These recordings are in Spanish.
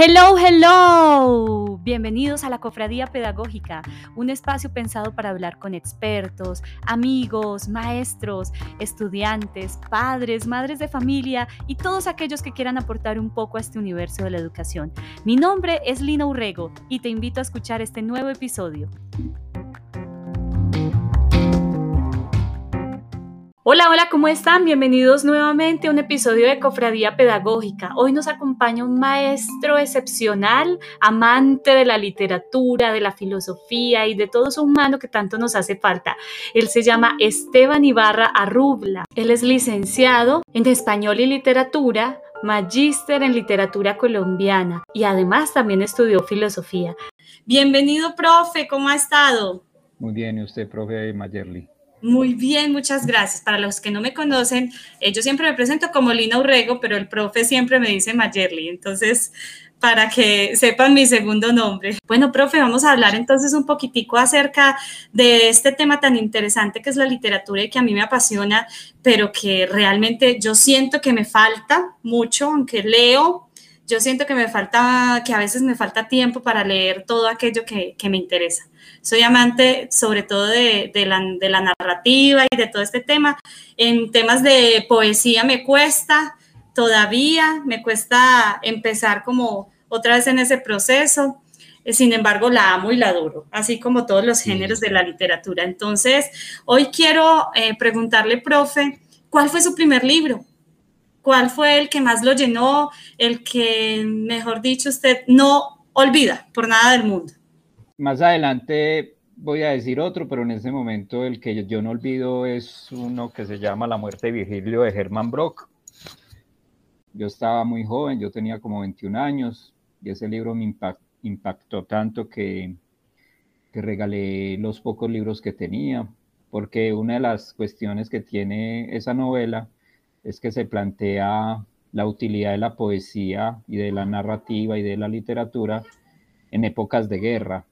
Hello, hello. Bienvenidos a la Cofradía Pedagógica, un espacio pensado para hablar con expertos, amigos, maestros, estudiantes, padres, madres de familia y todos aquellos que quieran aportar un poco a este universo de la educación. Mi nombre es Lina Urrego y te invito a escuchar este nuevo episodio. Hola, hola, ¿cómo están? Bienvenidos nuevamente a un episodio de Cofradía Pedagógica. Hoy nos acompaña un maestro excepcional, amante de la literatura, de la filosofía y de todo eso humano que tanto nos hace falta. Él se llama Esteban Ibarra Arrubla. Él es licenciado en Español y Literatura, magíster en literatura colombiana y además también estudió filosofía. Bienvenido, profe, ¿cómo ha estado? Muy bien, ¿y usted, profe Mayerly? Muy bien, muchas gracias. Para los que no me conocen, eh, yo siempre me presento como Lina Urrego, pero el profe siempre me dice Mayerly. Entonces, para que sepan mi segundo nombre. Bueno, profe, vamos a hablar entonces un poquitico acerca de este tema tan interesante que es la literatura y que a mí me apasiona, pero que realmente yo siento que me falta mucho, aunque leo, yo siento que me falta, que a veces me falta tiempo para leer todo aquello que, que me interesa. Soy amante sobre todo de, la, de, la, narrativa y de todo este tema. En temas de poesía me cuesta todavía, me cuesta empezar como otra vez en ese proceso. Eh, sin embargo, la amo y la adoro, así como todos los géneros de la literatura. Entonces, hoy quiero eh, preguntarle, profe, ¿cuál fue su primer libro? ¿Cuál fue el que más lo llenó? El que, mejor dicho, usted no olvida por nada del mundo. Más adelante voy a decir otro, pero en ese momento el que yo no olvido es uno que se llama La muerte de Virgilio de Hermann Brock. Yo estaba muy joven, yo tenía como 21 años y ese libro me impactó tanto que, que regalé los pocos libros que tenía, porque una de las cuestiones que tiene esa novela es que se plantea la utilidad de la poesía y de la narrativa y de la literatura en épocas de guerra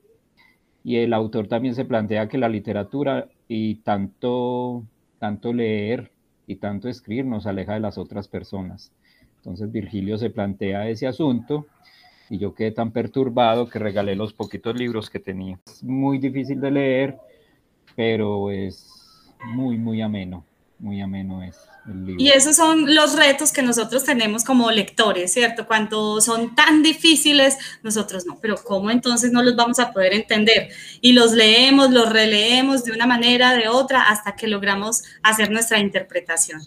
y el autor también se plantea que la literatura y tanto, tanto leer y tanto escribir nos aleja de las otras personas. Entonces Virgilio se plantea ese asunto y yo quedé tan perturbado que regalé los poquitos libros que tenía. Es muy difícil de leer, pero es muy, muy ameno, muy ameno es. Y esos son los retos que nosotros tenemos como lectores, ¿cierto? Cuando son tan difíciles, nosotros no, pero ¿cómo entonces no los vamos a poder entender? Y los leemos, los releemos de una manera, de otra, hasta que logramos hacer nuestra interpretación.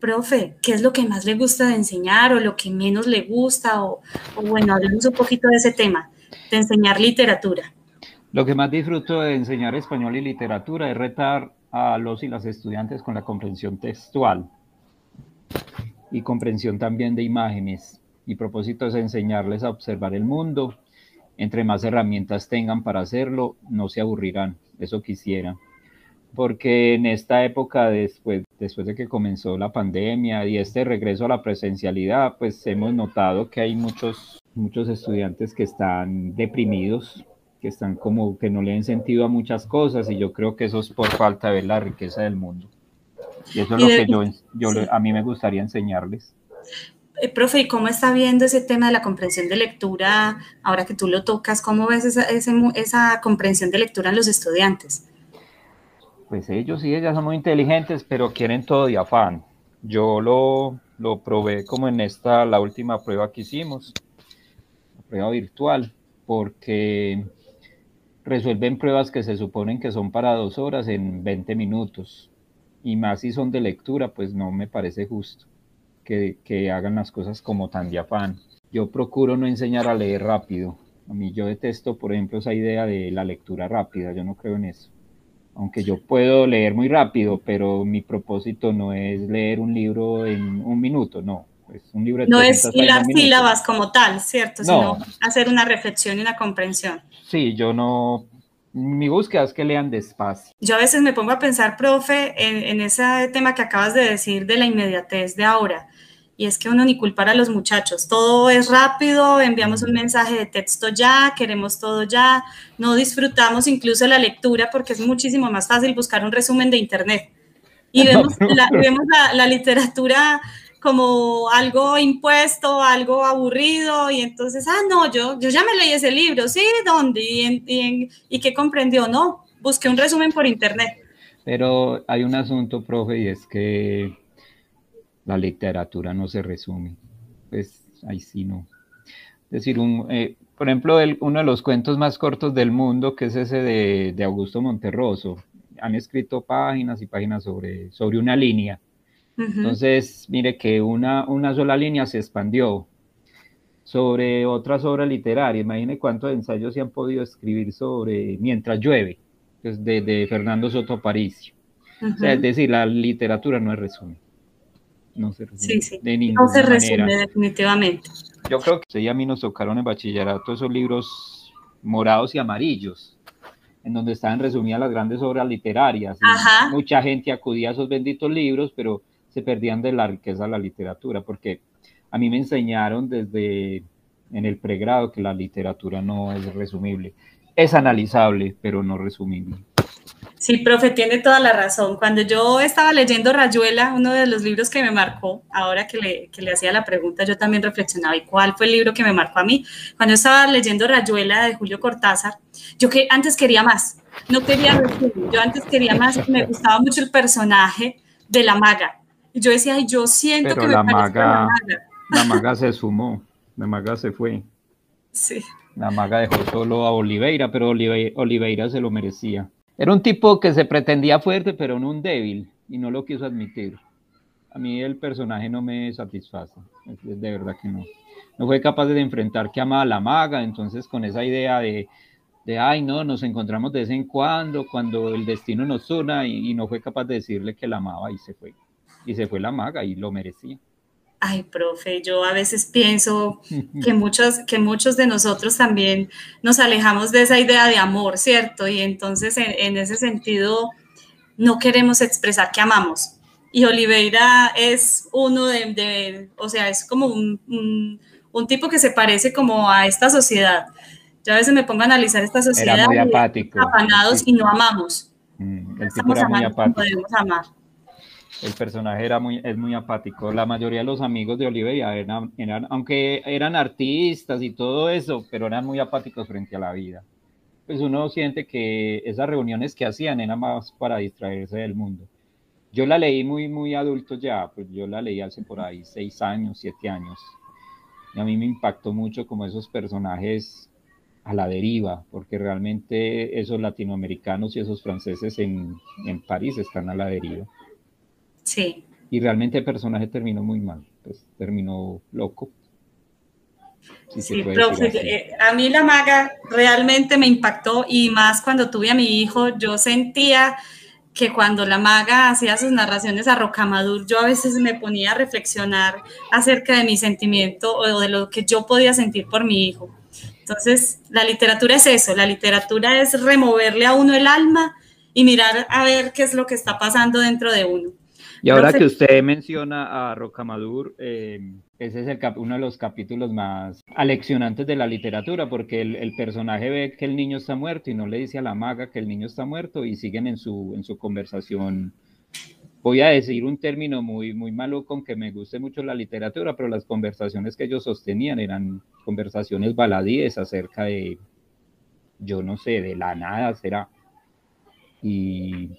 Profe, ¿qué es lo que más le gusta de enseñar o lo que menos le gusta? O, o bueno, hablemos un poquito de ese tema, de enseñar literatura. Lo que más disfruto de enseñar español y literatura es retar a los y las estudiantes con la comprensión textual y comprensión también de imágenes. Mi propósito es enseñarles a observar el mundo. Entre más herramientas tengan para hacerlo, no se aburrirán. Eso quisiera. Porque en esta época, después, después de que comenzó la pandemia y este regreso a la presencialidad, pues hemos notado que hay muchos, muchos estudiantes que están deprimidos, que están como que no le han sentido a muchas cosas y yo creo que eso es por falta de ver la riqueza del mundo. Y eso es lo que yo, yo a mí me gustaría enseñarles. Eh, profe, ¿y cómo está viendo ese tema de la comprensión de lectura ahora que tú lo tocas? ¿Cómo ves esa, esa comprensión de lectura en los estudiantes? Pues ellos sí, ellas son muy inteligentes, pero quieren todo de afán. Yo lo, lo probé como en esta, la última prueba que hicimos, la prueba virtual, porque resuelven pruebas que se suponen que son para dos horas en 20 minutos. Y más si son de lectura, pues no me parece justo que, que hagan las cosas como tan de afán. Yo procuro no enseñar a leer rápido. A mí yo detesto, por ejemplo, esa idea de la lectura rápida. Yo no creo en eso. Aunque yo puedo leer muy rápido, pero mi propósito no es leer un libro en un minuto, no. Es un libro no es las sílabas como tal, ¿cierto? Sino hacer una reflexión y una comprensión. Sí, yo no, mi búsqueda es que lean despacio. Yo a veces me pongo a pensar, profe, en, ese tema que acabas de decir de la inmediatez de ahora. Y es que uno ni culpar a los muchachos. Todo es rápido, enviamos un mensaje de texto ya, queremos todo ya, no disfrutamos incluso la lectura porque es muchísimo más fácil buscar un resumen de internet. Y vemos, la, vemos la, la literatura como algo impuesto, algo aburrido, y entonces, ah, no, yo, yo ya me leí ese libro, sí, ¿dónde? ¿Y, y, qué comprendió? No, busqué un resumen por internet. Pero hay un asunto, profe, y es que la literatura no se resume. Pues ahí sí no. Es decir, un, eh, por ejemplo, uno de los cuentos más cortos del mundo, que es ese de, de Augusto Monterroso, han escrito páginas y páginas sobre, sobre una línea entonces, mire que una, una sola línea se expandió sobre otras obras literarias. Imagine cuántos ensayos se han podido escribir sobre Mientras llueve, pues, de, Fernando Soto Aparicio. es decir, la literatura no es resumen. No se resume. Sí, sí. no se resume definitivamente. Yo creo que sí, a mí nos tocaron en bachillerato esos libros morados y amarillos, en donde estaban resumidas las grandes obras literarias. Mucha gente acudía a esos benditos libros, pero se perdían de la riqueza de la literatura, porque a mí me enseñaron desde en el pregrado que la literatura no es resumible. Es analizable, pero no resumible. Sí, profe, tiene toda la razón. Cuando yo estaba leyendo Rayuela, uno de los libros que me marcó, ahora que le, que le hacía la pregunta, yo también reflexionaba, ¿y cuál fue el libro que me marcó a mí? Cuando estaba leyendo Rayuela de Julio Cortázar, yo que antes quería más, no quería resumen, yo antes quería más, me gustaba mucho el personaje de la maga, y yo decía, Ay, yo siento que la maga, la maga. se sumó, la maga se fue. Sí. La maga dejó solo a Oliveira, pero Oliveira, se lo merecía. Era un tipo que se pretendía fuerte, pero no un débil, y no lo quiso admitir. A mí el personaje no me satisface, de verdad que no. No fue capaz de enfrentar que amaba a la maga, entonces con esa idea de, de, ay, no, nos encontramos de vez en cuando, cuando el destino nos una, y no fue capaz de decirle que la amaba y se fue y se fue la maga y lo merecía. Ay, profe, yo a veces pienso que muchos, que muchos de nosotros también nos alejamos de esa idea de amor, ¿cierto? Y entonces en, ese sentido no queremos expresar que amamos. Y Oliveira es uno de, o sea, es como un, un, tipo que se parece como a esta sociedad. Yo a veces me pongo a analizar esta sociedad. Era muy apático. Apanados y no amamos. Mm, el tipo era muy apático. Podemos amar el personaje era muy, es muy apático. La mayoría de los amigos de Olivia eran, eran, aunque eran artistas y todo eso, pero eran muy apáticos frente a la vida. Pues uno siente que esas reuniones que hacían eran más para distraerse del mundo. Yo la leí muy, muy adulto ya, pues yo la leí hace por ahí seis años, siete años. Y a mí me impactó mucho como esos personajes a la deriva, porque realmente esos latinoamericanos y esos franceses en, en París están a la deriva. Sí. Y realmente el personaje terminó muy mal, pues terminó loco. sí, profe, eh, a mí la maga realmente me impactó y más cuando tuve a mi hijo, yo sentía que cuando la maga hacía sus narraciones a Rocamadur, yo a veces me ponía a reflexionar acerca de mi sentimiento o de lo que yo podía sentir por mi hijo. Entonces, la literatura es eso, la literatura es removerle a uno el alma y mirar a ver qué es lo que está pasando dentro de uno. Y ahora que usted menciona a Rocamadur, eh, ese es el uno de los capítulos más aleccionantes de la literatura, porque el, personaje ve que el niño está muerto y no le dice a la maga que el niño está muerto y siguen en su, en su conversación. Voy a decir un término muy, muy malo con que me guste mucho la literatura, pero las conversaciones que ellos sostenían eran conversaciones baladíes acerca de, yo no sé, de la nada será. Y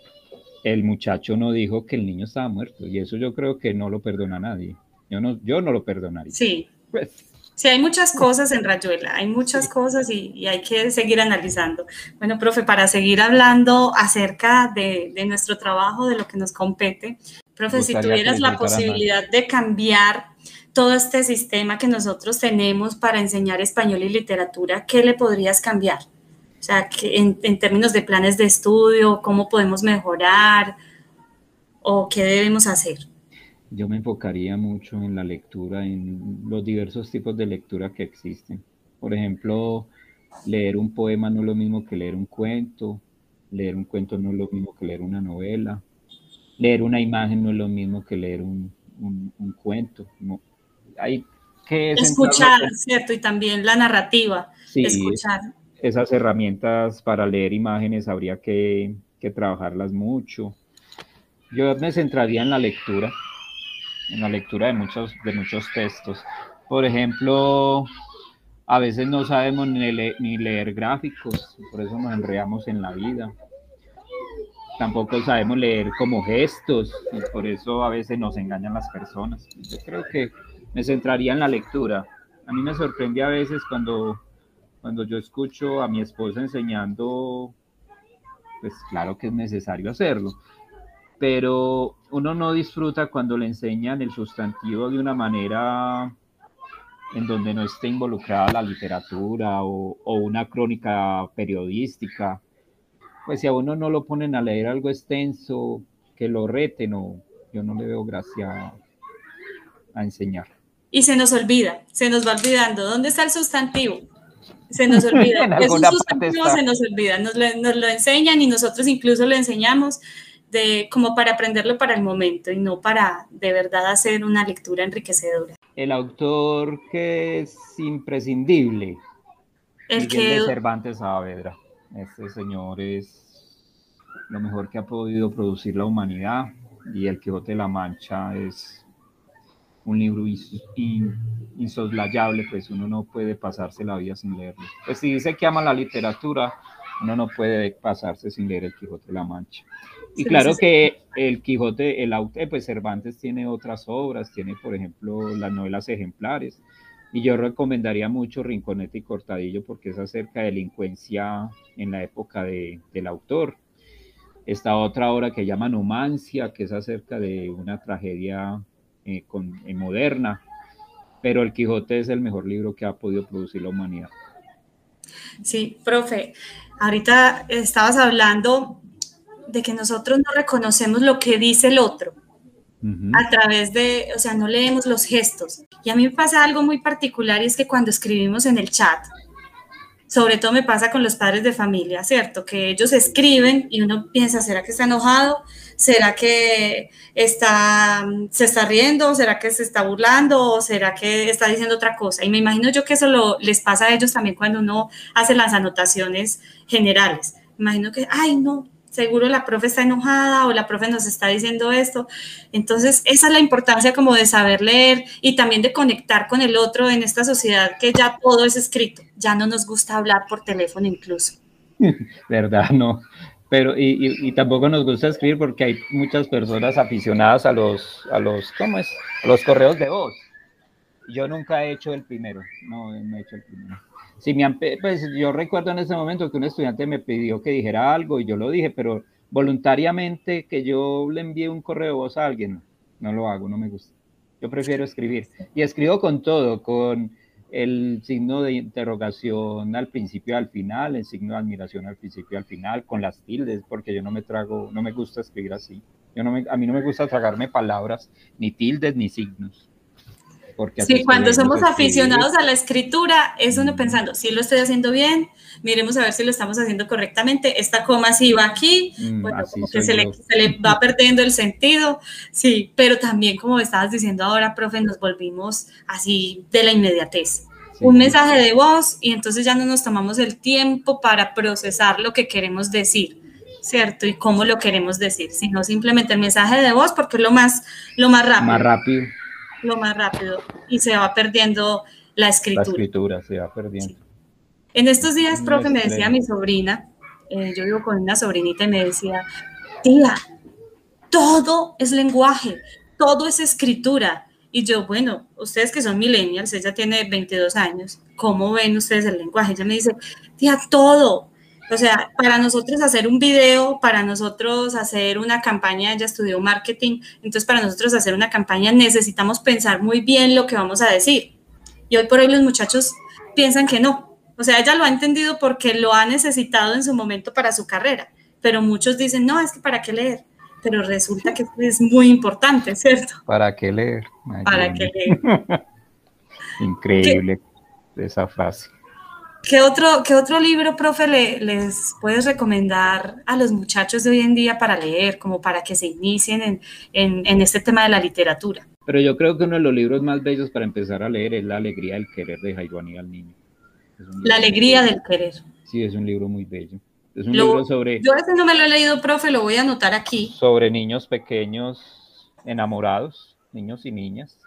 el muchacho no dijo que el niño estaba muerto y eso yo creo que no lo perdona nadie. Yo no, yo no lo perdonaría. Sí. Pues, sí, hay muchas cosas en Rayuela, hay muchas cosas y, hay que seguir analizando. Bueno, profe, para seguir hablando acerca de, nuestro trabajo, de lo que nos compete, profe, si tuvieras la posibilidad de cambiar todo este sistema que nosotros tenemos para enseñar español y literatura, ¿qué le podrías cambiar? O sea, que en, términos de planes de estudio, cómo podemos mejorar o qué debemos hacer. Yo me enfocaría mucho en la lectura, en los diversos tipos de lectura que existen. Por ejemplo, leer un poema no es lo mismo que leer un cuento, leer un cuento no es lo mismo que leer una novela, leer una imagen no es lo mismo que leer un, cuento. hay que escuchar, ¿cierto? Y también la narrativa, sí, escuchar esas herramientas para leer imágenes habría que, trabajarlas mucho. Yo me centraría en la lectura, en la lectura de muchos, de muchos textos. Por ejemplo, a veces no sabemos ni leer gráficos, por eso nos enredamos en la vida. Tampoco sabemos leer como gestos, y por eso a veces nos engañan las personas. Yo creo que me centraría en la lectura. A mí me sorprende a veces cuando, cuando yo escucho a mi esposa enseñando, pues claro que es necesario hacerlo, pero uno no disfruta cuando le enseñan el sustantivo de una manera en donde no esté involucrada la literatura o, una crónica periodística. Pues si a uno no lo ponen a leer algo extenso, que lo reten, o yo no le veo gracia a enseñar. Y se nos olvida, se nos va olvidando. ¿Dónde está el sustantivo? Se nos olvida. es un sustantivo, se nos olvida. Nos, nos lo enseñan y nosotros incluso lo enseñamos de, como para aprenderlo para el momento y no para de verdad hacer una lectura enriquecedora. El autor que es imprescindible. El Miguel que... de Cervantes Saavedra. Este señor es lo mejor que ha podido producir la humanidad y El Quijote de la Mancha es un libro insoslayable, pues uno no puede pasarse la vida sin leerlo. Pues si dice que ama la literatura, uno no puede pasarse sin leer El Quijote de la Mancha. Y claro que el Quijote, el autor, pues Cervantes tiene otras obras, tiene por ejemplo las novelas ejemplares. Y yo recomendaría mucho Rinconete y Cortadillo porque es acerca de delincuencia en la época de, del autor. Esta otra obra que llama Numancia, que es acerca de una tragedia eh, con, eh, moderna. Pero El Quijote es el mejor libro que ha podido producir la humanidad. Sí, profe, ahorita estabas hablando de que nosotros no reconocemos lo que dice el otro a través de, o sea, no leemos los gestos. Y a mí me pasa algo muy particular y es que cuando escribimos en el chat, sobre todo me pasa con los padres de familia, ¿cierto? Que ellos escriben y uno piensa, ¿será que está enojado? ¿Será que está, se está riendo? ¿Será que se está burlando? ¿O será que está diciendo otra cosa? Y me imagino yo que eso lo, les pasa a ellos también cuando uno hace las anotaciones generales. Imagino que, ay, no, seguro la profe está enojada o la profe nos está diciendo esto. Entonces, esa es la importancia como de saber leer y también de conectar con el otro en esta sociedad que ya todo es escrito, ya no nos gusta hablar por teléfono incluso. ¿Verdad? No. Pero, y, tampoco nos gusta escribir porque hay muchas personas aficionadas a los, a los, ¿cómo es? Los correos de voz. Yo nunca he hecho el primero, no, no he hecho el primero si pues yo recuerdo en ese momento que un estudiante me pidió que dijera algo y yo lo dije, pero voluntariamente que yo le envíe un correo de voz a alguien, no lo hago, no me gusta. Yo prefiero escribir. Y escribo con todo, con el signo de interrogación al principio al final, el signo de admiración al principio al final, con las tildes, porque yo no me trago, no me gusta escribir así. Yo no me, a mí no me gusta tragarme palabras, ni tildes, ni signos sí, cuando somos aficionados a la escritura, es uno pensando, si lo estoy haciendo bien, miremos a ver si lo estamos haciendo correctamente, esta coma sí va aquí, mm, bueno, como que se le, se le, va perdiendo el sentido, sí, pero también como estabas diciendo ahora, profe, nos volvimos así de la inmediatez. Un mensaje de voz y entonces ya no nos tomamos el tiempo para procesar lo que queremos decir. ¿cierto? Y cómo lo queremos decir, sino simplemente el mensaje de voz porque es lo más, lo más rápido. Más rápido lo más rápido y se va perdiendo la escritura. La escritura se va perdiendo. En estos días, profe, me decía mi sobrina, eh, yo vivo con una sobrinita y me decía, tía, todo es lenguaje, todo es escritura. Y yo, bueno, ustedes que son millennials, ella tiene 22 años, ¿cómo ven ustedes el lenguaje? Ella me dice, tía, todo, o sea, para nosotros hacer un video, para nosotros hacer una campaña, ella estudió marketing, entonces para nosotros hacer una campaña necesitamos pensar muy bien lo que vamos a decir. Y hoy por hoy los muchachos piensan que no. O sea, ella lo ha entendido porque lo ha necesitado en su momento para su carrera, pero muchos dicen, no, es que para qué leer. Pero resulta que es muy importante, ¿cierto? ¿Para qué leer? ¿Para qué leer? Increíble esa frase. ¿Qué otro, qué otro libro, profe, les puedes recomendar a los muchachos de hoy en día para leer, como para que se inicien en, en, este tema de la literatura? Pero yo creo que uno de los libros más bellos para empezar a leer es La alegría del querer de Jairo Aníbal Niño. La alegría del querer. Sí, es un libro muy bello. Es un libro sobre... Yo ese no me lo he leído, profe, lo voy a anotar aquí. Sobre niños pequeños enamorados niños y niñas.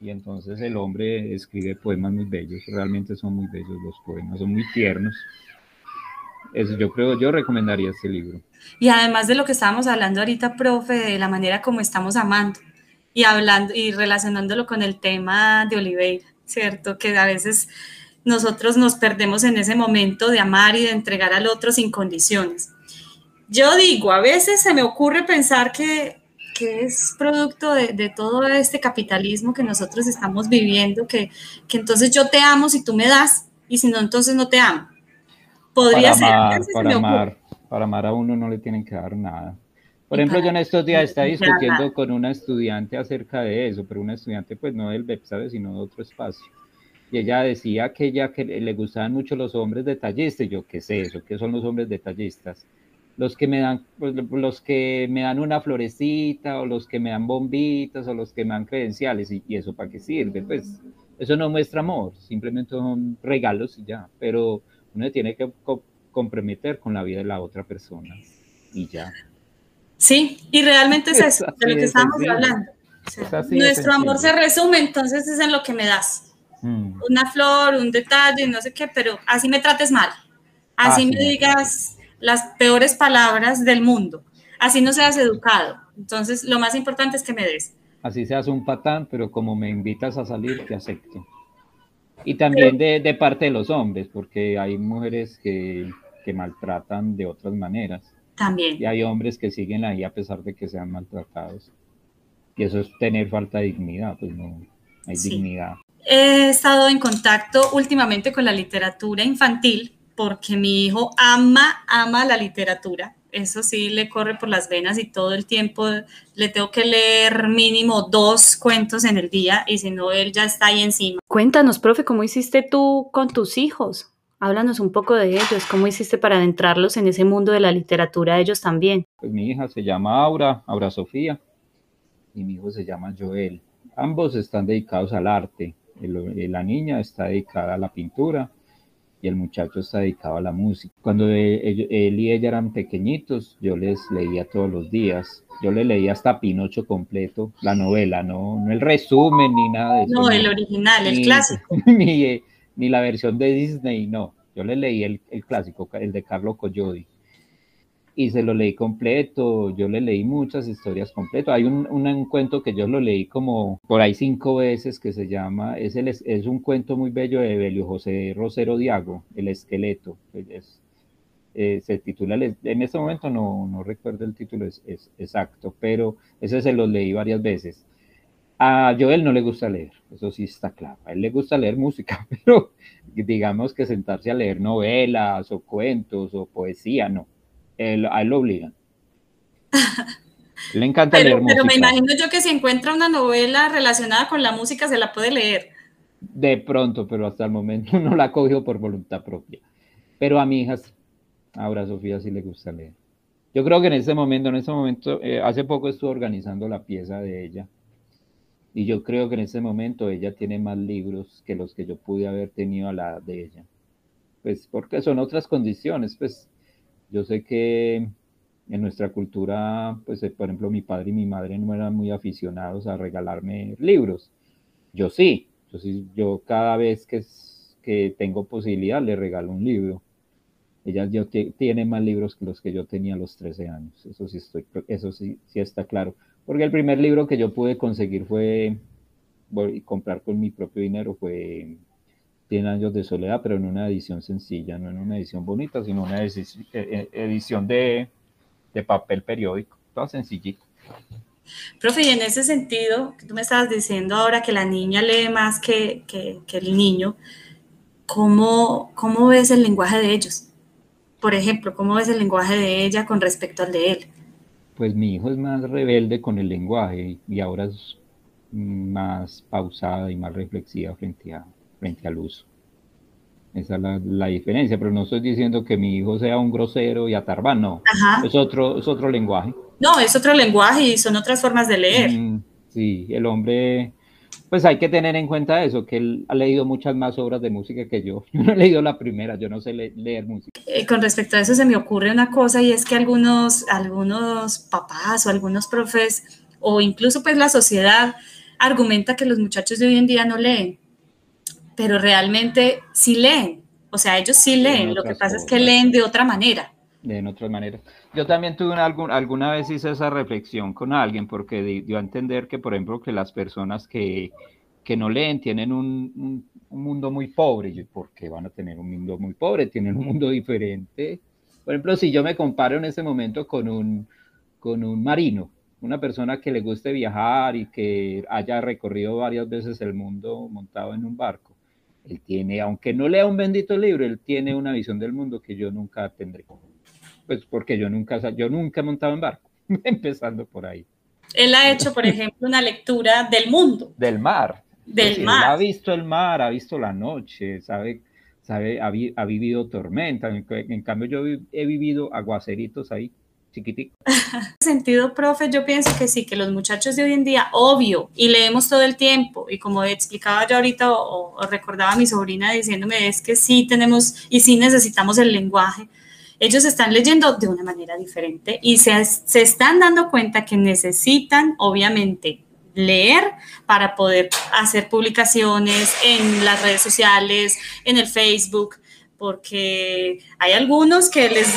Y entonces el hombre escribe poemas muy bellos, realmente son muy bellos los poemas, son muy tiernos. Eso yo creo, yo recomendaría este libro. Y además de lo que estábamos hablando ahorita, profe, de la manera como estamos amando y hablando y relacionándolo con el tema de Oliveira, ¿cierto? Que a veces nosotros nos perdemos en ese momento de amar y de entregar al otro sin condiciones. Yo digo, a veces se me ocurre pensar que, es producto de, todo este capitalismo que nosotros estamos viviendo, que, entonces yo te amo si tú me das y si no, entonces no te amo. Podría ser. para, amar, para amar a uno no le tienen que dar nada. Por ejemplo, yo en estos días estaba discutiendo con una estudiante acerca de eso, pero una estudiante pues no del BEP, Sino de otro espacio y ella decía que ella que le gustaban mucho los hombres detallistas, yo qué sé eso, qué son los hombres detallistas, los que me dan, pues, los que me dan una florecita o los que me dan bombitas o los que me dan credenciales y, eso para qué sirve, pues eso no muestra amor, simplemente son regalos y ya, pero uno tiene que comprometer con la vida de la otra persona y ya. Sí, y realmente es eso, de lo que estamos hablando. nuestro amor se resume entonces es en lo que me das. Mm. una flor, un detalle, no sé qué, pero así me trates mal, así me digas las peores palabras del mundo, así no seas educado. Entonces, lo más importante es que me des. Así seas un patán, pero como me invitas a salir, te acepto. Y también de, de, parte de los hombres, porque hay mujeres que, que maltratan de otras maneras. También. Y hay hombres que siguen ahí a pesar de que sean maltratados. Y eso es tener falta de dignidad, pues no hay dignidad. He estado en contacto últimamente con la literatura infantil porque mi hijo ama, ama la literatura. Eso sí, le corre por las venas y todo el tiempo le tengo que leer mínimo dos cuentos en el día y si no, él ya está ahí encima. Cuéntanos, profe, ¿cómo hiciste tú con tus hijos? Háblanos un poco de ellos, ¿cómo hiciste para adentrarlos en ese mundo de la literatura ellos también? Pues mi hija se llama Aura, Aura Sofía, y mi hijo se llama Joel. Ambos están dedicados al arte, la niña está dedicada a la pintura y el muchacho está dedicado a la música. Cuando él, y ella eran pequeñitos, yo les leía todos los días. Yo le leía hasta Pinocho completo, la novela, no, no el resumen ni nada de eso. No, el original, el clásico. Ni, ni, la versión de Disney, no. Yo le leí el, el clásico, el de Carlo Collodi y se lo leí completo, yo le leí muchas historias completas. Hay un, un, cuento que yo lo leí como por ahí cinco veces que se llama, es, el, es un cuento muy bello de Belio José Rosero Diago, El esqueleto. Es, eh, se titula, en este momento no, no recuerdo el título es, exacto, pero ese se lo leí varias veces. A Joel no le gusta leer, eso sí está claro. A él le gusta leer música, pero digamos que sentarse a leer novelas o cuentos o poesía, no a él lo obligan. Le encanta leer música. Pero me imagino yo que si encuentra una novela relacionada con la música, se la puede leer. De pronto, pero hasta el momento no la cogió por voluntad propia. Pero a mi hija, ahora Sofía sí le gusta leer. Yo creo que en ese momento, en ese momento, eh, hace poco estuve organizando la pieza de ella. Y yo creo que en ese momento ella tiene más libros que los que yo pude haber tenido a la de ella. Pues porque son otras condiciones, pues yo sé que en nuestra cultura, pues eh, por ejemplo, mi padre y mi madre no eran muy aficionados a regalarme libros. Yo sí, yo sí, yo cada vez que, que tengo posibilidad le regalo un libro. Ella tiene más libros que los que yo tenía a los 13 años, eso sí, estoy, eso sí, sí está claro. Porque el primer libro que yo pude conseguir fue, comprar con mi propio dinero, fue 100 años de soledad, pero en una edición sencilla, no en una edición bonita, sino una eh, eh, edición de, de papel periódico, toda sencillita. Profe, y en ese sentido, tú me estabas diciendo ahora que la niña lee más que, que, que el niño, ¿cómo, ¿cómo ves el lenguaje de ellos? Por ejemplo, ¿cómo ves el lenguaje de ella con respecto al de él? Pues mi hijo es más rebelde con el lenguaje y ahora es más pausada y más reflexiva frente a, frente al uso. Esa es la, diferencia, pero no estoy diciendo que mi hijo sea un grosero y atarbán, no. Es otro, es otro lenguaje. No, es otro lenguaje y son otras formas de leer. Mm, sí, el hombre, pues hay que tener en cuenta eso, que él ha leído muchas más obras de música que yo. Yo no he leído la primera, yo no sé leer música. Eh, con respecto a eso se me ocurre una cosa y es que algunos, algunos papás o algunos profes o incluso pues la sociedad argumenta que los muchachos de hoy en día no leen, pero realmente sí leen. O sea, ellos sí leen, lo que pasa es que leen de otra manera. De otras maneras. Yo también tuve una, alguna vez hice esa reflexión con alguien porque dio a entender que, por ejemplo, que las personas que, que no leen tienen un, un, mundo muy pobre. ¿Y ¿Por qué van a tener un mundo muy pobre? Tienen un mundo diferente. Por ejemplo, si yo me comparo en ese momento con un, con un marino, una persona que le guste viajar y que haya recorrido varias veces el mundo montado en un barco, él tiene, aunque no lea un bendito libro, él tiene una visión del mundo que yo nunca tendré. Pues porque yo nunca, yo nunca he montado en barco, empezando por ahí. Él ha hecho, por ejemplo, una lectura del mundo. Del mar. Del mar. Él ha visto el mar, ha visto la noche, sabe, sabe ha, ha vivido tormenta. En, en, cambio, yo he vivido aguaceritos ahí chiquitico. En sentido, profe, yo pienso que sí, que los muchachos de hoy en día, obvio, y leemos todo el tiempo, y como explicaba yo ahorita o, recordaba a mi sobrina diciéndome, es que sí tenemos y sí necesitamos el lenguaje, ellos están leyendo de una manera diferente y se están dando cuenta que necesitan, obviamente, leer para poder hacer publicaciones en las redes sociales, en el Facebook, porque hay algunos que les,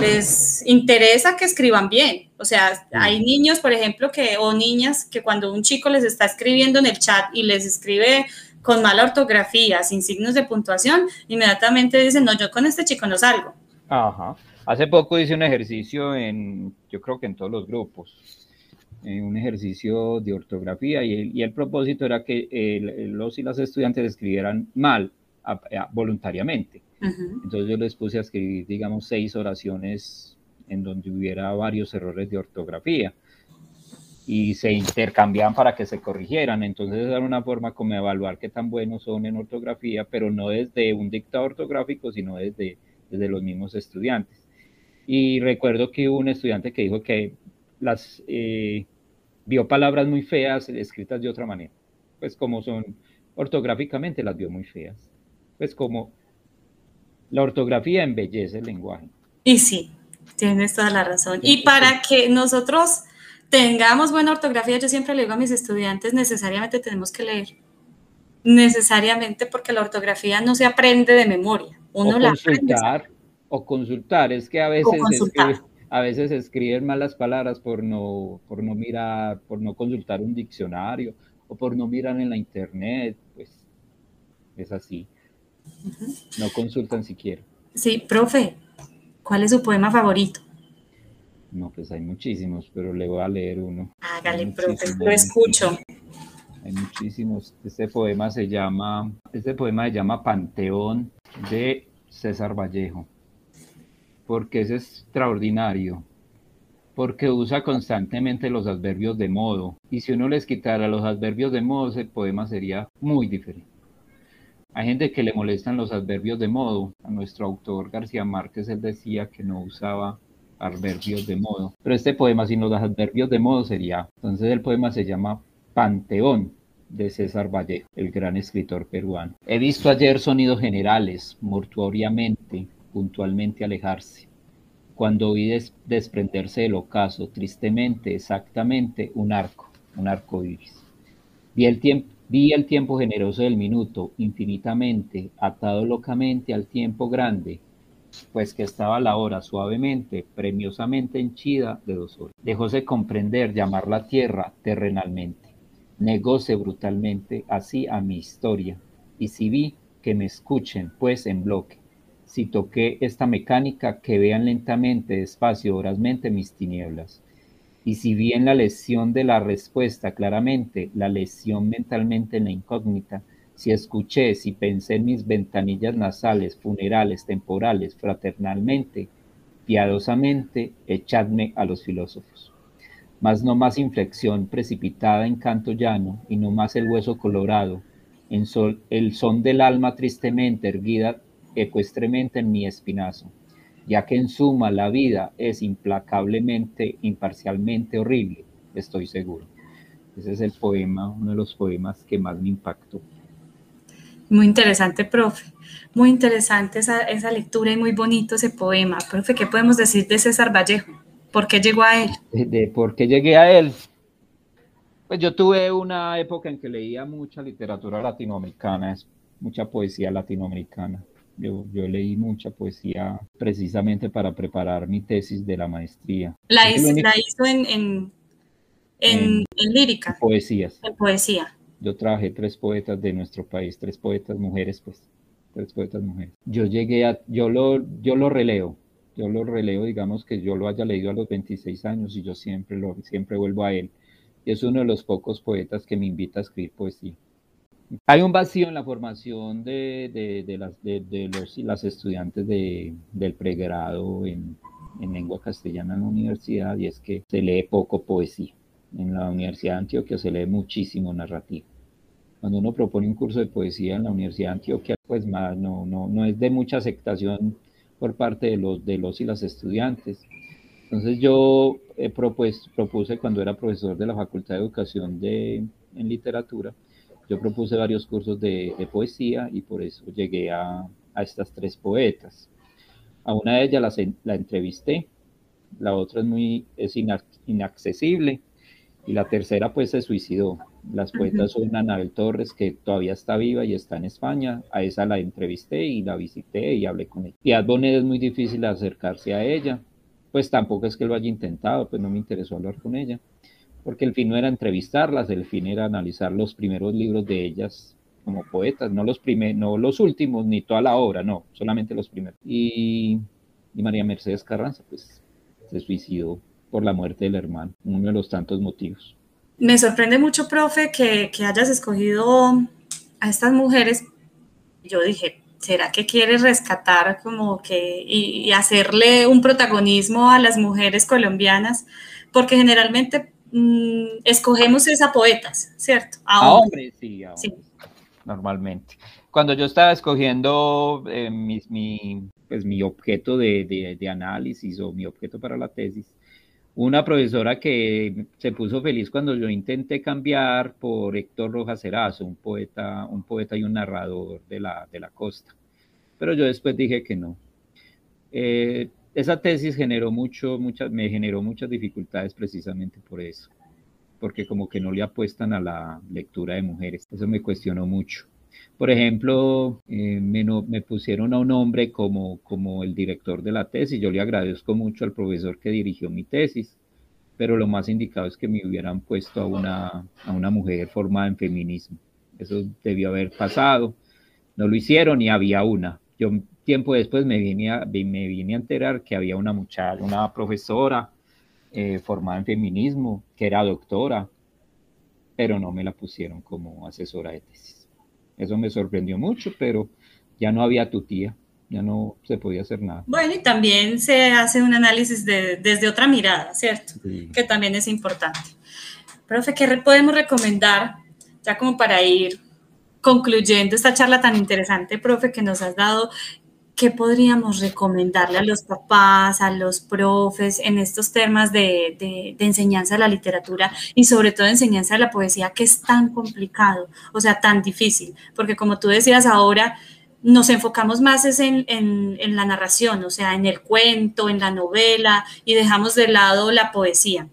les, interesa que escriban bien. O sea, hay niños, por ejemplo, que, o niñas que cuando un chico les está escribiendo en el chat y les escribe con mala ortografía, sin signos de puntuación, inmediatamente dicen, no, yo con este chico no salgo. Ajá. Hace poco hice un ejercicio en, yo creo que en todos los grupos, en un ejercicio de ortografía y el, y el propósito era que los y las estudiantes escribieran mal voluntariamente. Entonces yo les puse a escribir, digamos, seis oraciones en donde hubiera varios errores de ortografía y se intercambiaban para que se corrigieran. Entonces era una forma como evaluar qué tan buenos son en ortografía, pero no desde un dictado ortográfico, sino desde, desde los mismos estudiantes. Y recuerdo que hubo un estudiante que dijo que las eh, vio palabras muy feas escritas de otra manera, pues como son ortográficamente las vio muy feas pues como la ortografía embellece el lenguaje. Y sí, tienes toda la razón. Y para que nosotros tengamos buena ortografía, yo siempre le digo a mis estudiantes, necesariamente tenemos que leer. Necesariamente porque la ortografía no se aprende de memoria. Uno o la consultar, o consultar, es que a veces, a veces escriben malas palabras por no, por no mirar, por no consultar un diccionario o por no mirar en la internet, pues es así. No consultan siquiera. Sí, profe, ¿cuál es su poema favorito? No, pues hay muchísimos, pero le voy a leer uno. Hágale, profe, lo escucho. Hay muchísimos. Este poema se llama, este poema se llama Panteón de César Vallejo. Porque es extraordinario. Porque usa constantemente los adverbios de modo. Y si uno les quitara los adverbios de modo, ese poema sería muy diferente. Hay gente que le molestan los adverbios de modo. A nuestro autor García Márquez él decía que no usaba adverbios de modo. Pero este poema sin los adverbios de modo sería. Entonces el poema se llama Panteón de César Vallejo, el gran escritor peruano. He visto ayer sonidos generales, mortuoriamente, puntualmente alejarse. Cuando oí desprenderse del ocaso, tristemente, exactamente, un arco, un arco iris. Vi el tiempo Vi el tiempo generoso del minuto, infinitamente, atado locamente al tiempo grande, pues que estaba la hora suavemente, premiosamente henchida de dos horas. Dejóse comprender, llamar la tierra terrenalmente. Negóse brutalmente así a mi historia. Y si vi, que me escuchen, pues en bloque. Si toqué esta mecánica, que vean lentamente, despacio, vorazmente mis tinieblas y si bien la lesión de la respuesta claramente, la lesión mentalmente en la incógnita, si escuché, si pensé en mis ventanillas nasales, funerales, temporales, fraternalmente, piadosamente, echadme a los filósofos. Mas no más inflexión precipitada en canto llano, y no más el hueso colorado, en el son del alma tristemente erguida ecuestremente en mi espinazo ya que en suma la vida es implacablemente, imparcialmente horrible, estoy seguro. Ese es el poema, uno de los poemas que más me impactó. Muy interesante, profe. Muy interesante esa, esa lectura y muy bonito ese poema. Profe, ¿qué podemos decir de César Vallejo? ¿Por qué llegó a él? De, por qué llegué a él. Pues yo tuve una época en que leía mucha literatura latinoamericana, mucha poesía latinoamericana. Yo, yo, leí mucha poesía precisamente para preparar mi tesis de la maestría. ¿La, hizo, en, en, en, lírica? poesías. En poesía. Yo trabajé tres poetas de nuestro país, tres poetas mujeres, pues, tres poetas mujeres. Yo llegué a, yo lo, yo lo releo, yo lo releo, digamos que yo lo haya leído a los 26 años y yo siempre, lo, siempre vuelvo a él. Y es uno de los pocos poetas que me invita a escribir poesía. Hay un vacío en la formación de, de, de las, los, estudiantes del pregrado en, en lengua castellana en la universidad y es que se lee poco poesía. En la Universidad de Antioquia se lee muchísimo narrativo. Cuando uno propone un curso de poesía en la Universidad de Antioquia, pues más no, no, no es de mucha aceptación por parte de los, de los y las estudiantes. Entonces yo propuesto, propuse cuando era profesor de la Facultad de Educación de, en Literatura, yo propuse varios cursos de, poesía y por eso llegué a, a, estas tres poetas. A una de ellas la, la entrevisté, la otra es muy es inaccesible y la tercera pues se suicidó. Las poetas son Anabel Torres, que todavía está viva y está en España. A esa la entrevisté y la visité y hablé con ella. Y a Bonet es muy difícil acercarse a ella. Pues tampoco es que lo haya intentado, pues no me interesó hablar con ella. Porque el fin no era entrevistarlas, el fin era analizar los primeros libros de ellas como poetas, no los, primeros, no los últimos, ni toda la obra, no, solamente los primeros. Y, y María Mercedes Carranza, pues se suicidó por la muerte del hermano, uno de los tantos motivos. Me sorprende mucho, profe, que, que hayas escogido a estas mujeres. Yo dije, ¿será que quieres rescatar como que y, hacerle un protagonismo a las mujeres colombianas? Porque generalmente mm, escogemos esas poetas, ¿cierto? A, hombres, sí, sí, normalmente. Cuando yo estaba escogiendo eh, mi, pues, mi objeto de, de, de análisis o mi objeto para la tesis, una profesora que se puso feliz cuando yo intenté cambiar por Héctor Rojas Erazo, un poeta, un poeta y un narrador de la, de la costa. Pero yo después dije que no. Eh, esa tesis generó mucho, muchas, me generó muchas dificultades precisamente por eso, porque como que no le apuestan a la lectura de mujeres. Eso me cuestionó mucho. Por ejemplo, eh, me, pusieron a un hombre como, como el director de la tesis. Yo le agradezco mucho al profesor que dirigió mi tesis, pero lo más indicado es que me hubieran puesto a una, a una mujer formada en feminismo. Eso debió haber pasado. No lo hicieron y había una. Yo tiempo después me vine a, me vine a enterar que había una muchacha, una profesora eh, formada en feminismo, que era doctora, pero no me la pusieron como asesora de tesis. Eso me sorprendió mucho, pero ya no había tu tía, ya no se podía hacer nada. Bueno, y también se hace un análisis desde otra mirada, ¿cierto? Que también es importante. Profe, ¿qué podemos recomendar, ya como para ir concluyendo esta charla tan interesante, profe, que nos has dado ¿qué podríamos recomendarle a los papás, a los profes en estos temas de, enseñanza de la literatura y sobre todo enseñanza de la poesía que es tan complicado, o sea, tan difícil? Porque como tú decías ahora, nos enfocamos más en, en, la narración, o sea, en el cuento, en la novela y dejamos de lado la poesía.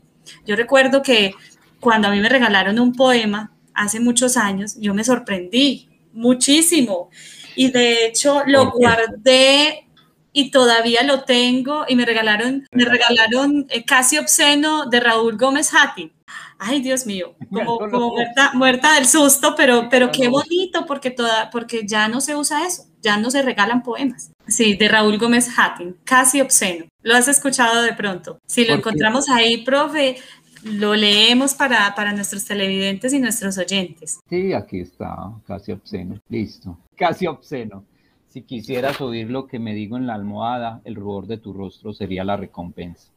Yo recuerdo que cuando a mí me regalaron un poema hace muchos años, yo me sorprendí muchísimo y de hecho lo guardé y todavía lo tengo y me regalaron, me regalaron eh, Casi Obsceno de Raúl Gómez Hattin. Ay, Dios mío, como, muerta, del susto, pero, pero qué bonito porque, toda, porque ya no se usa eso, ya no se regalan poemas. Sí, de Raúl Gómez Hattin, Casi Obsceno. ¿Lo has escuchado de pronto? Si lo encontramos ahí, profe, lo leemos para, para nuestros televidentes y nuestros oyentes. Sí, aquí está, casi obsceno. Listo, casi obsceno. Si quisieras oír lo que me digo en la almohada, el rubor de tu rostro sería la recompensa.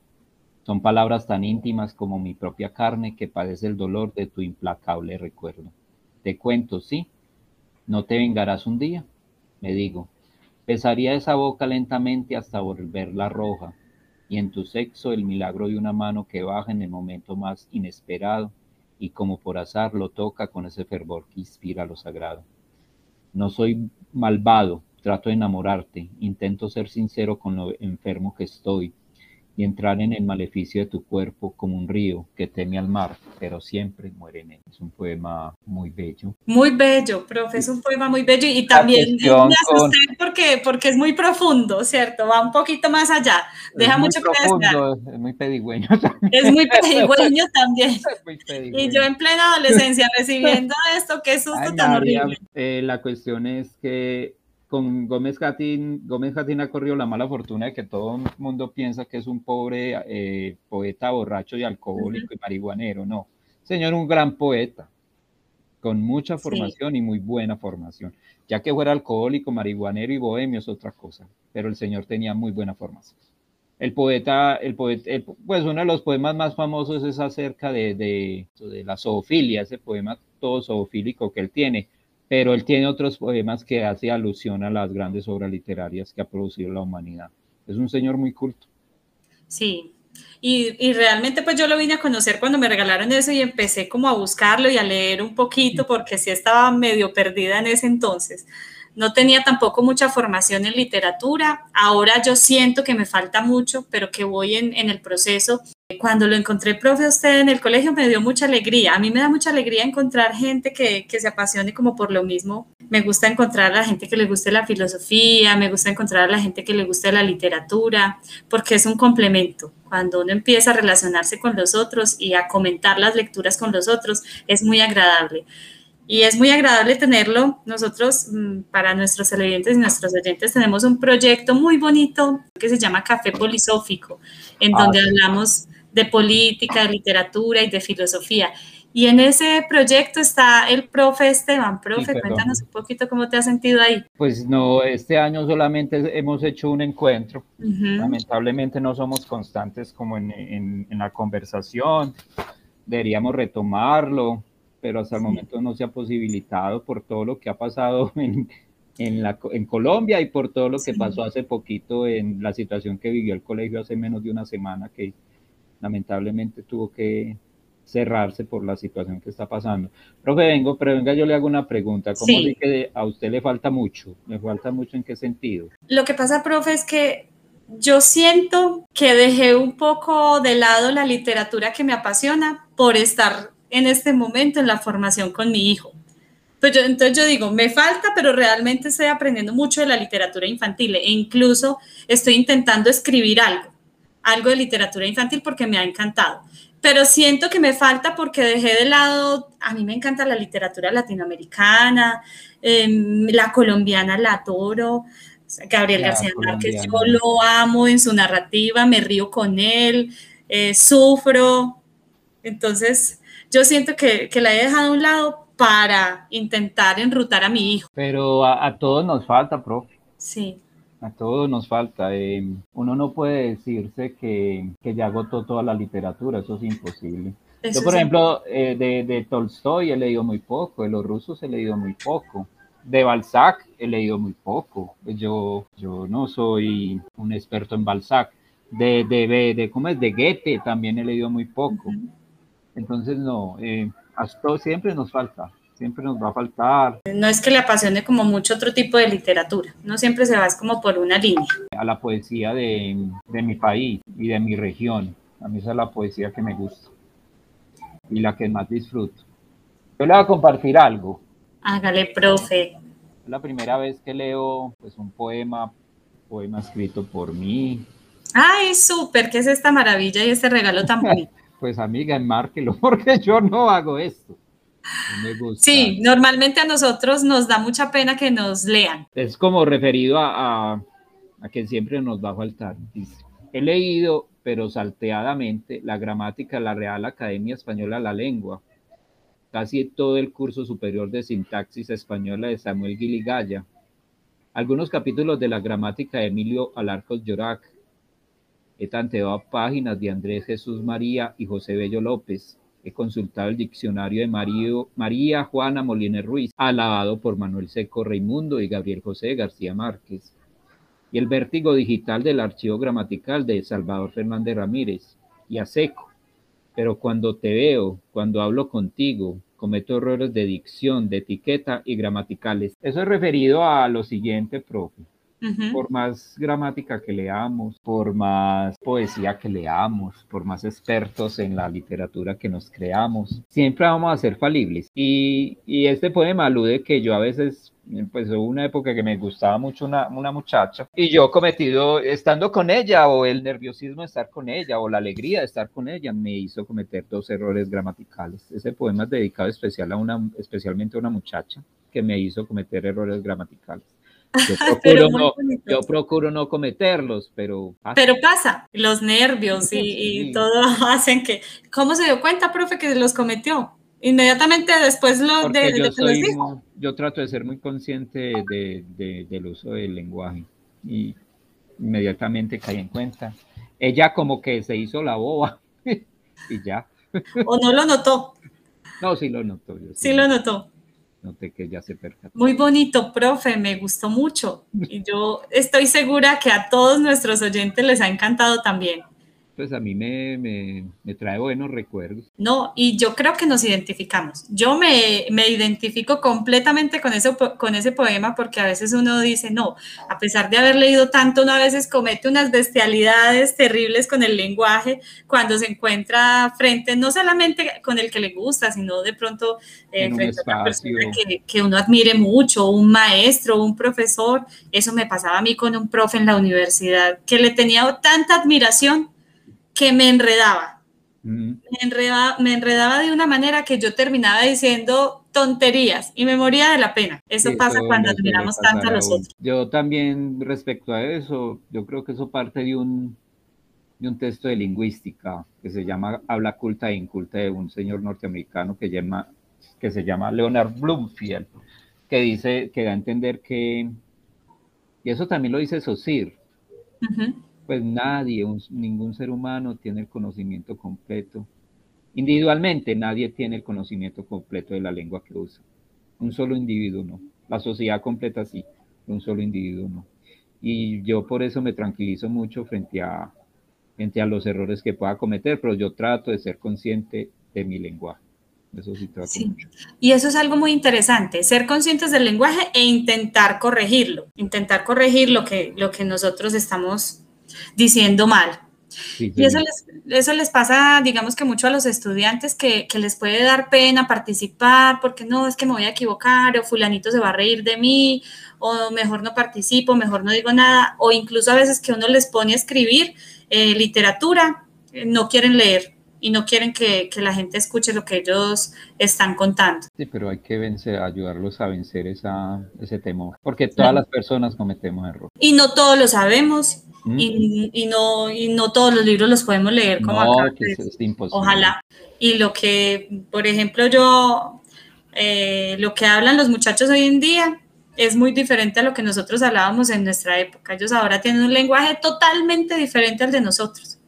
Son palabras tan íntimas como mi propia carne que padece el dolor de tu implacable recuerdo. Te cuento, sí, no te vengarás un día, me digo. Pesaría esa boca lentamente hasta volverla roja, y en tu sexo el milagro de una mano que baja en el momento más inesperado y como por azar lo toca con ese fervor que inspira lo sagrado. No soy malvado, trato de enamorarte, intento ser sincero con lo enfermo que estoy, y entrar en el maleficio de tu cuerpo como un río que teme al mar, pero siempre muere en él. Es un poema muy bello. Muy bello, profe, es un poema muy bello y también me asusté porque, porque es muy profundo, ¿cierto? Va un poquito más allá, deja mucho profundo, Es muy pedigüeño también. Es muy pedigüeño también. Y yo en plena adolescencia recibiendo esto, qué susto tan horrible. Eh, la cuestión es que con Gómez Jatín, Gómez Jatín ha corrido la mala fortuna de que todo el mundo piensa que es un pobre eh, poeta borracho y alcohólico y marihuanero. No, señor, un gran poeta, con mucha formación y muy buena formación. Ya que fuera alcohólico, marihuanero y bohemio es otra cosa, pero el señor tenía muy buena formación. El poeta, el poeta, pues uno de los poemas más famosos es acerca de, de, de la zoofilia, ese poema todo zoofílico que él tiene pero él tiene otros poemas que hace alusión a las grandes obras literarias que ha producido la humanidad. Es un señor muy culto. Sí, y, realmente pues yo lo vine a conocer cuando me regalaron eso y empecé como a buscarlo y a leer un poquito porque sí estaba medio perdida en ese entonces. No tenía tampoco mucha formación en literatura. Ahora yo siento que me falta mucho, pero que voy en el proceso cuando lo encontré, profe, usted en el colegio me dio mucha alegría. A mí me da mucha alegría encontrar gente que, que, se apasione como por lo mismo. Me gusta encontrar a la gente que le guste la filosofía, me gusta encontrar a la gente que le guste la literatura, porque es un complemento. Cuando uno empieza a relacionarse con los otros y a comentar las lecturas con los otros, es muy agradable. Y es muy agradable tenerlo. Nosotros, mm, para nuestros televidentes y nuestros oyentes, tenemos un proyecto muy bonito que se llama Café Polisófico, en ah, donde hablamos de política, de literatura y de filosofía. Y en ese proyecto está el profe Esteban. Profe, cuéntanos un poquito cómo te has sentido ahí. Pues no, este año solamente hemos hecho un encuentro. Lamentablemente no somos constantes como en, en, la conversación. Deberíamos retomarlo, pero hasta el momento no se ha posibilitado por todo lo que ha pasado en, en, la, en Colombia y por todo lo que pasó hace poquito en la situación que vivió el colegio hace menos de una semana que lamentablemente tuvo que cerrarse por la situación que está pasando. Profe, vengo, pero venga, yo le hago una pregunta. ¿Cómo sí. que a usted le falta mucho? ¿Le falta mucho en qué sentido? Lo que pasa, profe, es que yo siento que dejé un poco de lado la literatura que me apasiona por estar en este momento en la formación con mi hijo. Pues yo, entonces yo digo, me falta, pero realmente estoy aprendiendo mucho de la literatura infantil e incluso estoy intentando escribir algo algo de literatura infantil porque me ha encantado. Pero siento que me falta porque dejé de lado, a mí me encanta la literatura latinoamericana, eh, la colombiana la adoro, Gabriel la García Márquez, yo lo amo en su narrativa, me río con él, eh, sufro. Entonces, yo siento que, que, la he dejado a un lado para intentar enrutar a mi hijo. Pero a, a todos nos falta, profe. Sí. A todos nos falta. Eh, uno no puede decirse que, que, ya agotó toda la literatura, eso es imposible. Eso Yo, por ejemplo, eh, de, de, Tolstoy he leído muy poco, de los rusos he leído muy poco, de Balzac he leído muy poco. Yo, yo no soy un experto en Balzac. De, de, de, ¿cómo es? De Goethe también he leído muy poco. Entonces, no, eh, hasta siempre nos falta siempre nos va a faltar. No es que le apasione como mucho otro tipo de literatura, no siempre se va como por una línea. A la poesía de, de mi país y de mi región, a mí esa es la poesía que me gusta y la que más disfruto. Yo le voy a compartir algo. Hágale, profe. Es la primera vez que leo pues, un poema, poema escrito por mí. ¡Ay, súper! ¿Qué es esta maravilla y este regalo tan bonito? pues amiga, enmárquelo, porque yo no hago esto. Sí, normalmente a nosotros nos da mucha pena que nos lean. Es como referido a, a, a que siempre nos va a faltar. Dice, he leído, pero salteadamente, la gramática de la Real Academia Española de la Lengua, casi todo el curso superior de sintaxis española de Samuel Giligaya, algunos capítulos de la gramática de Emilio Alarcos Llorac, he tanteado páginas de Andrés Jesús María y José Bello López, He consultado el diccionario de María Juana Moliner Ruiz, alabado por Manuel Seco Raimundo y Gabriel José García Márquez, y el vértigo digital del archivo gramatical de Salvador Fernández Ramírez, y a Seco. Pero cuando te veo, cuando hablo contigo, cometo errores de dicción, de etiqueta y gramaticales. Eso es referido a lo siguiente, profe. Por más gramática que leamos, por más poesía que leamos, por más expertos en la literatura que nos creamos, siempre vamos a ser falibles. Y, este poema alude que yo a veces pues hubo una época que me gustaba mucho una, una, muchacha y yo cometido, estando con ella o el nerviosismo de estar con ella o la alegría de estar con ella me hizo cometer dos errores gramaticales. Ese poema es dedicado especial a una, especialmente a una muchacha que me hizo cometer errores gramaticales. Yo procuro, no, yo procuro no cometerlos, pero pasa. Pero pasa, los nervios y, todo hacen que... ¿Cómo se dio cuenta, profe, que los cometió? Inmediatamente después lo de, yo, soy, yo trato de ser muy consciente de, del uso del lenguaje y inmediatamente caí en cuenta. Ella como que se hizo la boba y ya. ¿O no lo notó? No, sí lo notó. sí lo notó Muy bonito, profe, me gustó mucho. Y yo estoy segura que a todos nuestros oyentes les ha encantado también pues a mí me, me, trae buenos recuerdos. No, y yo creo que nos identificamos. Yo me, me, identifico completamente con, eso, con ese poema porque a veces uno dice, no, a pesar de haber leído tanto, uno a veces comete unas bestialidades terribles con el lenguaje cuando se encuentra frente, no solamente con el que le gusta, sino de pronto eh, frente a una persona que, que uno admire mucho, un maestro, un profesor. Eso me pasaba a mí con un profe en la universidad que le tenía tanta admiración que me enredaba. me, enredaba me enredaba de una manera que yo terminaba diciendo tonterías y me moría de la pena. Eso pasa cuando admiramos tanto a los otros. Yo también respecto a eso, yo creo que eso parte de un, de un texto de lingüística que se llama Habla culta e inculta de un señor norteamericano que, llama, que se llama Leonard Bloomfield, que dice, que da a entender que, y eso también lo dice Sosir, pues nadie, ningún ser humano tiene el conocimiento completo. Individualmente nadie tiene el conocimiento completo de la lengua que usa. Un solo individuo no. La sociedad completa sí, un solo individuo no. Y yo por eso me tranquilizo mucho frente a, frente a los errores que pueda cometer, pero yo trato de ser consciente de mi lenguaje. Eso sí trato mucho. Y eso es algo muy interesante, ser conscientes del lenguaje e intentar corregirlo, intentar corregir lo que, lo que nosotros estamos diciendo mal. y eso les, eso les pasa, digamos que mucho a los estudiantes que, que, les puede dar pena participar porque no, es que me voy a equivocar o fulanito se va a reír de mí o mejor no participo, mejor no digo nada o incluso a veces que uno les pone a escribir eh, literatura, eh, no quieren leer y no quieren que, que, la gente escuche lo que ellos están contando. Sí, pero hay que vencer, ayudarlos a vencer esa, ese temor, porque todas las personas cometemos errores. Y no todos lo sabemos y, no, y no todos los libros los podemos leer como acá. Pues, es, imposible. Ojalá. Y lo que, por ejemplo, yo, eh, lo que hablan los muchachos hoy en día es muy diferente a lo que nosotros hablábamos en nuestra época. Ellos ahora tienen un lenguaje totalmente diferente al de nosotros.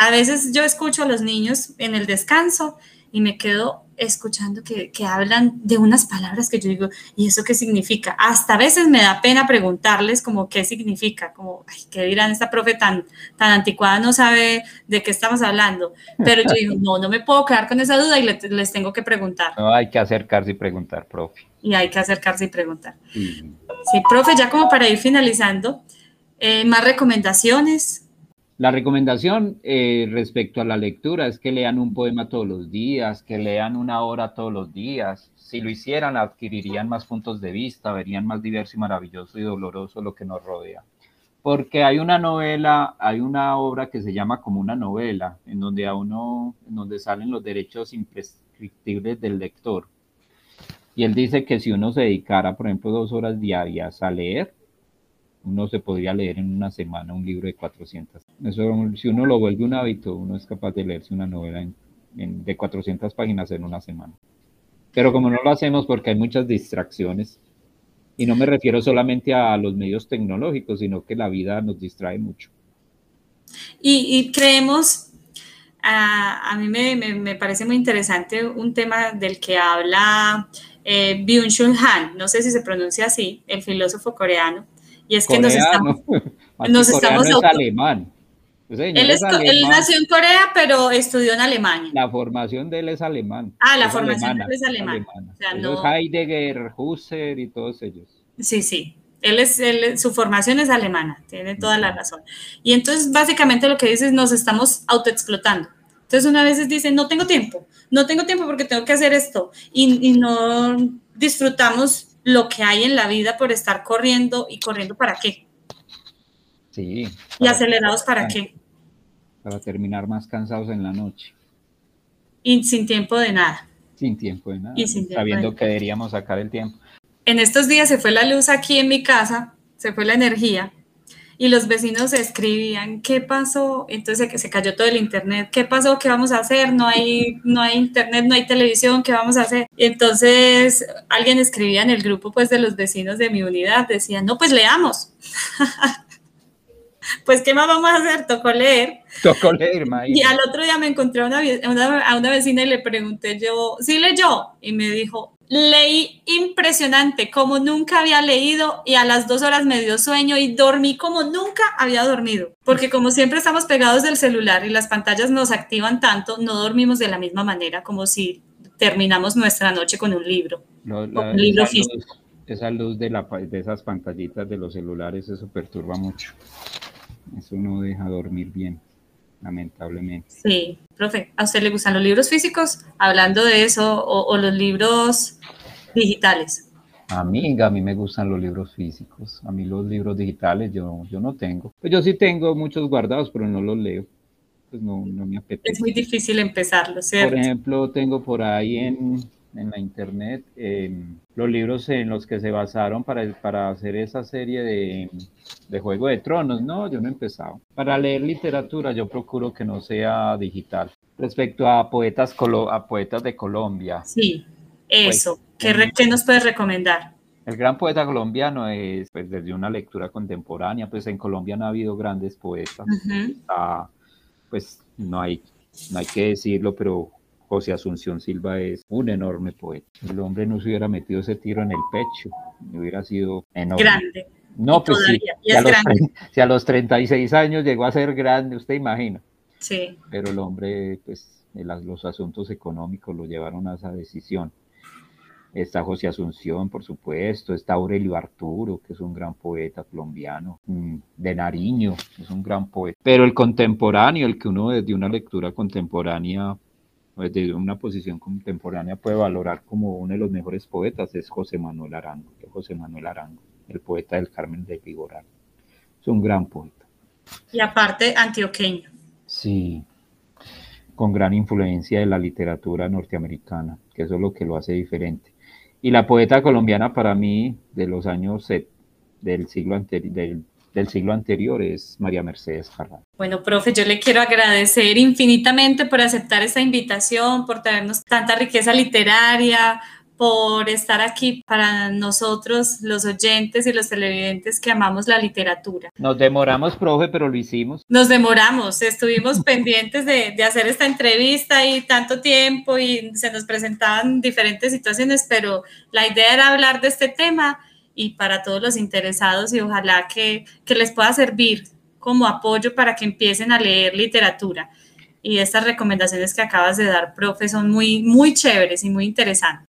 A veces yo escucho a los niños en el descanso y me quedo escuchando que, que, hablan de unas palabras que yo digo, ¿y eso qué significa? Hasta a veces me da pena preguntarles como qué significa, como, ay, ¿qué dirán esta profe tan, tan anticuada? No sabe de qué estamos hablando. Pero yo digo, no, no me puedo quedar con esa duda y les, tengo que preguntar. No, hay que acercarse y preguntar, profe. Y hay que acercarse y preguntar. Sí, profe, ya como para ir finalizando, eh, más recomendaciones, la recomendación eh, respecto a la lectura es que lean un poema todos los días, que lean una hora todos los días. Si lo hicieran, adquirirían más puntos de vista, verían más diverso y maravilloso y doloroso lo que nos rodea. Porque hay una novela, hay una obra que se llama como una novela, en donde a uno, en donde salen los derechos imprescriptibles del lector. Y él dice que si uno se dedicara, por ejemplo, dos horas diarias a leer, uno se podría leer en una semana un libro de 400. Eso, si uno lo vuelve un hábito, uno es capaz de leerse una novela de 400 páginas en una semana. Pero como no lo hacemos porque hay muchas distracciones, y no me refiero solamente a los medios tecnológicos, sino que la vida nos distrae mucho. Y, creemos, a, a mí me, parece muy interesante un tema del que habla eh, Byung-Chul Han, no sé si se pronuncia así, el filósofo coreano, y es que nos estamos... Nos estamos es alemán. Él, nació en Corea, pero estudió en Alemania. La formación de él es alemán. Ah, la formación de él es alemán. O sea, no... Heidegger, Husserl y todos ellos. Sí, sí. Él es, su formación es alemana, tiene toda la razón. Y entonces, básicamente lo que dice es, nos estamos autoexplotando. Entonces, una vez dice, no tengo tiempo, no tengo tiempo porque tengo que hacer esto. Y, y no disfrutamos lo que hay en la vida por estar corriendo y corriendo para qué. Sí. ¿Y acelerados para qué? Para terminar más cansados en la noche. Y sin tiempo de nada. Sin tiempo de nada. Y sabiendo que deberíamos sacar el tiempo. En estos días se fue la luz aquí en mi casa, se fue la energía y los vecinos escribían, ¿qué pasó? Entonces se cayó todo el internet, ¿qué pasó? ¿Qué vamos a hacer? No hay, no hay internet, no hay televisión, ¿qué vamos a hacer? Entonces alguien escribía en el grupo pues de los vecinos de mi unidad, decían, no, pues leamos. pues, ¿qué más vamos a hacer? Tocó leer. Tocó leer, Y al otro día me encontré a una, a una vecina y le pregunté yo, ¿sí leyó? Y me dijo, leí impresionante, como nunca había leído y a las dos horas me dio sueño y dormí como nunca había dormido. Porque como siempre estamos pegados del celular y las pantallas nos activan tanto, no dormimos de la misma manera como si terminamos nuestra noche con un libro. un libro físico esa luz de, la, de esas pantallitas de los celulares, eso perturba mucho. Eso no deja dormir bien, lamentablemente. Sí, profe, ¿a usted le gustan los libros físicos? Hablando de eso, o, los libros digitales. Amiga, a mí me gustan los libros físicos. A mí los libros digitales yo, yo no tengo. Pues yo sí tengo muchos guardados, pero no los leo. Pues no, no me apetece. Es muy difícil empezarlo, ¿cierto? Por ejemplo, tengo por ahí en, en la internet em, los libros en los que se basaron para, para hacer esa serie de, de, Juego de Tronos. No, yo no he empezado. Para leer literatura yo procuro que no sea digital. Respecto a poetas, a poetas de Colombia. Sí, eso. Pues, ¿Qué, nos puedes recomendar? El gran poeta colombiano es, pues, desde una lectura contemporánea, pues en Colombia no ha habido grandes poetas. pues no hay, no hay que decirlo, pero José Asunción Silva es un enorme poeta. El hombre no se hubiera metido ese tiro en el pecho, hubiera sido enorme. Grande. No, pues sí, si, a los, si, a los, 36 años llegó a ser grande, usted imagina. Sí. Pero el hombre, pues los asuntos económicos lo llevaron a esa decisión. Está José Asunción, por supuesto, está Aurelio Arturo, que es un gran poeta colombiano, mm, de Nariño, es un gran poeta. Pero el contemporáneo, el que uno desde una lectura contemporánea desde una posición contemporánea puede valorar como uno de los mejores poetas es José Manuel Arango, José Manuel Arango, el poeta del Carmen de Vigoral. Es un gran poeta. Y aparte antioqueño. Sí, con gran influencia de la literatura norteamericana, que eso es lo que lo hace diferente. Y la poeta colombiana para mí de los años del siglo anterior, del del siglo anterior es María Mercedes Carrasco. Bueno, profe, yo le quiero agradecer infinitamente por aceptar esta invitación, por traernos tanta riqueza literaria, por estar aquí para nosotros, los oyentes y los televidentes que amamos la literatura. Nos demoramos, profe, pero lo hicimos. Nos demoramos, estuvimos pendientes de, de, hacer esta entrevista y tanto tiempo y se nos presentaban diferentes situaciones, pero la idea era hablar de este tema y para todos los interesados y ojalá que, que les pueda servir como apoyo para que empiecen a leer literatura. Y estas recomendaciones que acabas de dar, profe, son muy, muy chéveres y muy interesantes.